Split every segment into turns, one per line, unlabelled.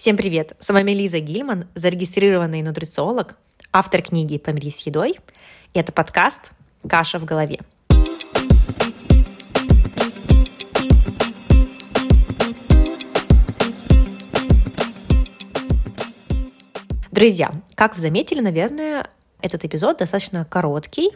Всем привет! С вами Лиза Гильман, зарегистрированный нутрициолог, автор книги «Помирись с едой». И это подкаст «Каша в голове». Друзья, как вы заметили, наверное, этот эпизод достаточно короткий,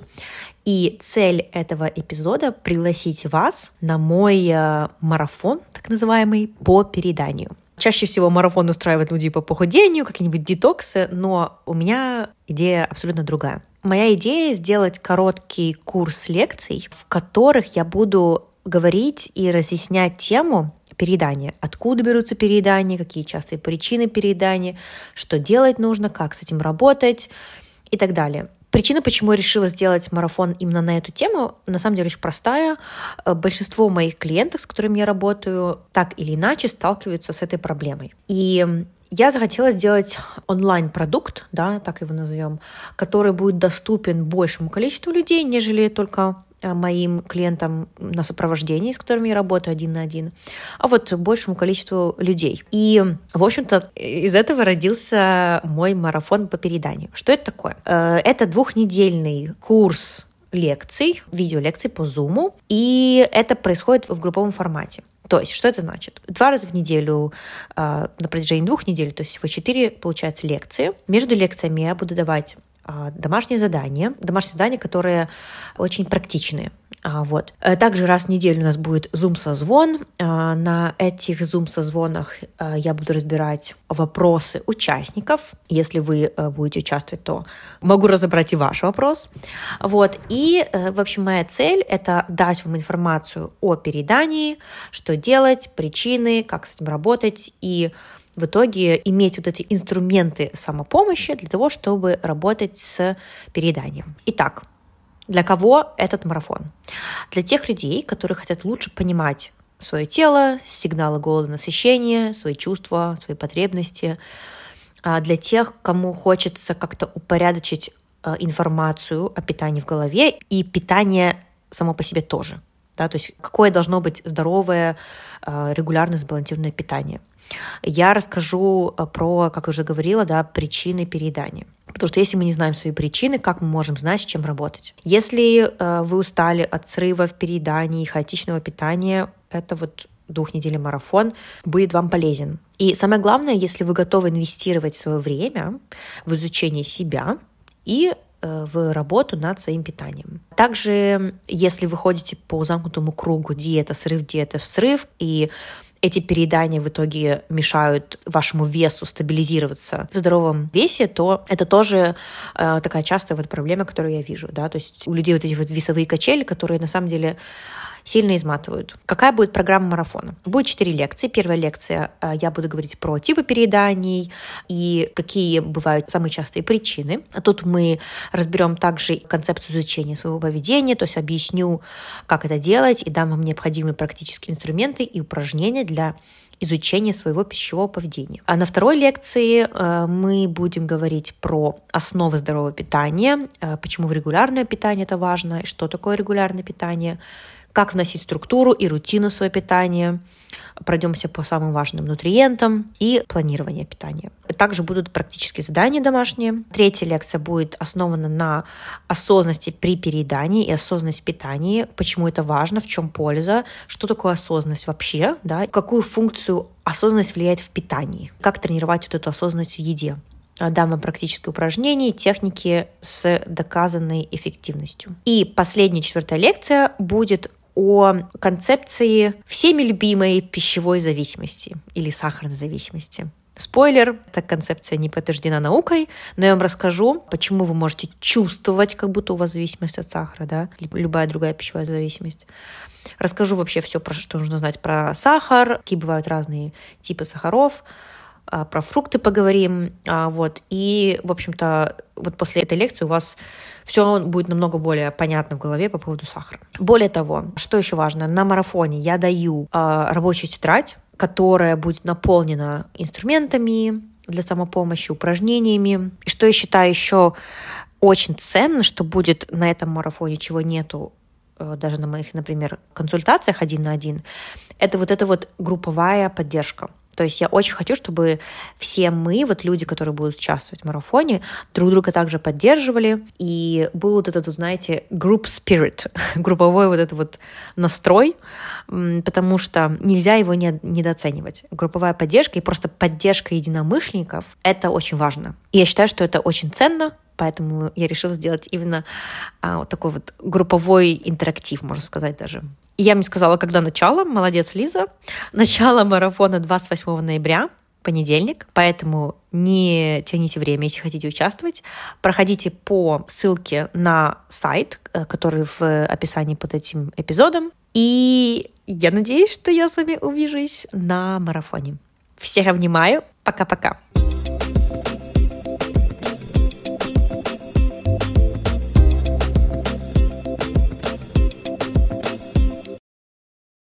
и цель этого эпизода — пригласить вас на мой э, марафон, так называемый, по переданию. Чаще всего марафон устраивает люди по похудению, какие-нибудь детоксы, но у меня идея абсолютно другая. Моя идея — сделать короткий курс лекций, в которых я буду говорить и разъяснять тему переедания. Откуда берутся переедания, какие частые причины переедания, что делать нужно, как с этим работать и так далее. Причина, почему я решила сделать марафон именно на эту тему, на самом деле очень простая. Э, большинство моих клиентов, с которыми я работаю, так или иначе сталкиваются с этой проблемой. И я захотела сделать онлайн-продукт, да, так его назовем, который будет доступен большему количеству людей, нежели только моим клиентам на сопровождении, с которыми я работаю один на один, а вот большему количеству людей. И, в общем-то, из этого родился мой марафон по переданию. Что это такое? Э, это двухнедельный курс лекций, видеолекций по Zoom, и это происходит в групповом формате. То есть, что это значит? Два раза в неделю э, на протяжении двух недель, то есть всего четыре, получается, лекции. Между лекциями я буду давать домашние задания, домашние задания, которые очень практичные. А, вот. Э, также раз в неделю у нас будет Zoom-созвон. А, на этих Zoom-созвонах я буду разбирать вопросы участников. Если вы э, будете участвовать, то могу разобрать и ваш вопрос. Вот. И, э, в общем, моя цель — это дать вам информацию о передании, что делать, причины, как с этим работать и в итоге иметь вот эти инструменты самопомощи для того, чтобы работать с перееданием. Итак, для кого этот марафон? Для тех людей, которые хотят лучше понимать свое тело, сигналы голода, насыщения, свои чувства, свои потребности. А для тех, кому хочется как-то упорядочить э, информацию о питании в голове и питание само по себе тоже. Да, то есть какое должно быть здоровое, э, регулярное, сбалансированное питание – я расскажу э, про, как уже говорила, да, причины переедания. Потому что если мы не знаем свои причины, как мы можем знать, с чем работать? Если э, вы устали от срывов, перееданий хаотичного питания, это вот двухнедельный марафон будет вам полезен. И самое главное, если вы готовы инвестировать свое время в изучение себя и в работу над своим питанием. Также, если вы ходите по замкнутому кругу диета, срыв, диета, срыв, и эти переедания в итоге мешают вашему весу стабилизироваться в здоровом весе, то это тоже э, такая частая вот проблема, которую я вижу, да, то есть у людей вот эти вот весовые качели, которые на самом деле сильно изматывают. Какая будет программа марафона? Будет четыре лекции. Первая лекция э, я буду говорить про типы перееданий и какие бывают самые частые причины. Тут мы разберем также концепцию изучения своего поведения, то есть объясню, как это делать и дам вам необходимые практические инструменты и упражнения для изучения своего пищевого поведения. А на второй лекции э, мы будем говорить про основы здорового питания, э, почему регулярное питание это важно, что такое регулярное питание, как вносить структуру и рутину в свое питание. Пройдемся по самым важным нутриентам и планирование питания. Также будут практические задания домашние. Третья лекция будет основана на осознанности при переедании и осознанность в питании. Почему это важно, в чем польза, что такое осознанность вообще, да, какую функцию осознанность влияет в питании, как тренировать вот эту осознанность в еде дам вам практические упражнения, техники с доказанной эффективностью. И последняя четвертая лекция будет о концепции всеми любимой пищевой зависимости или сахарной зависимости. Спойлер, эта концепция не подтверждена наукой, но я вам расскажу, почему вы можете чувствовать, как будто у вас зависимость от сахара, да, любая другая пищевая зависимость. Расскажу вообще все, про что нужно знать про сахар, какие бывают разные типы сахаров, про фрукты поговорим, а, вот, и, в общем-то, вот после этой лекции у вас все будет намного более понятно в голове по поводу сахара. Более того, что еще важно, на марафоне я даю э, рабочую тетрадь, которая будет наполнена инструментами для самопомощи, упражнениями. И что я считаю еще очень ценно, что будет на этом марафоне, чего нету э, даже на моих, например, консультациях один на один, это вот эта вот групповая поддержка. То есть я очень хочу, чтобы все мы, вот люди, которые будут участвовать в марафоне, друг друга также поддерживали, и был вот этот, вот, знаете, group spirit, групповой вот этот вот настрой, потому что нельзя его не, недооценивать. Групповая поддержка и просто поддержка единомышленников — это очень важно. И я считаю, что это очень ценно, поэтому я решила сделать именно а, вот такой вот групповой интерактив, можно сказать даже. И я мне сказала, когда начало, молодец, Лиза. Начало марафона 28 ноября, понедельник, поэтому не тяните время, если хотите участвовать. Проходите по ссылке на сайт, э, который в описании под этим эпизодом. И я надеюсь, что я с вами увижусь на марафоне. Всех обнимаю. Пока-пока.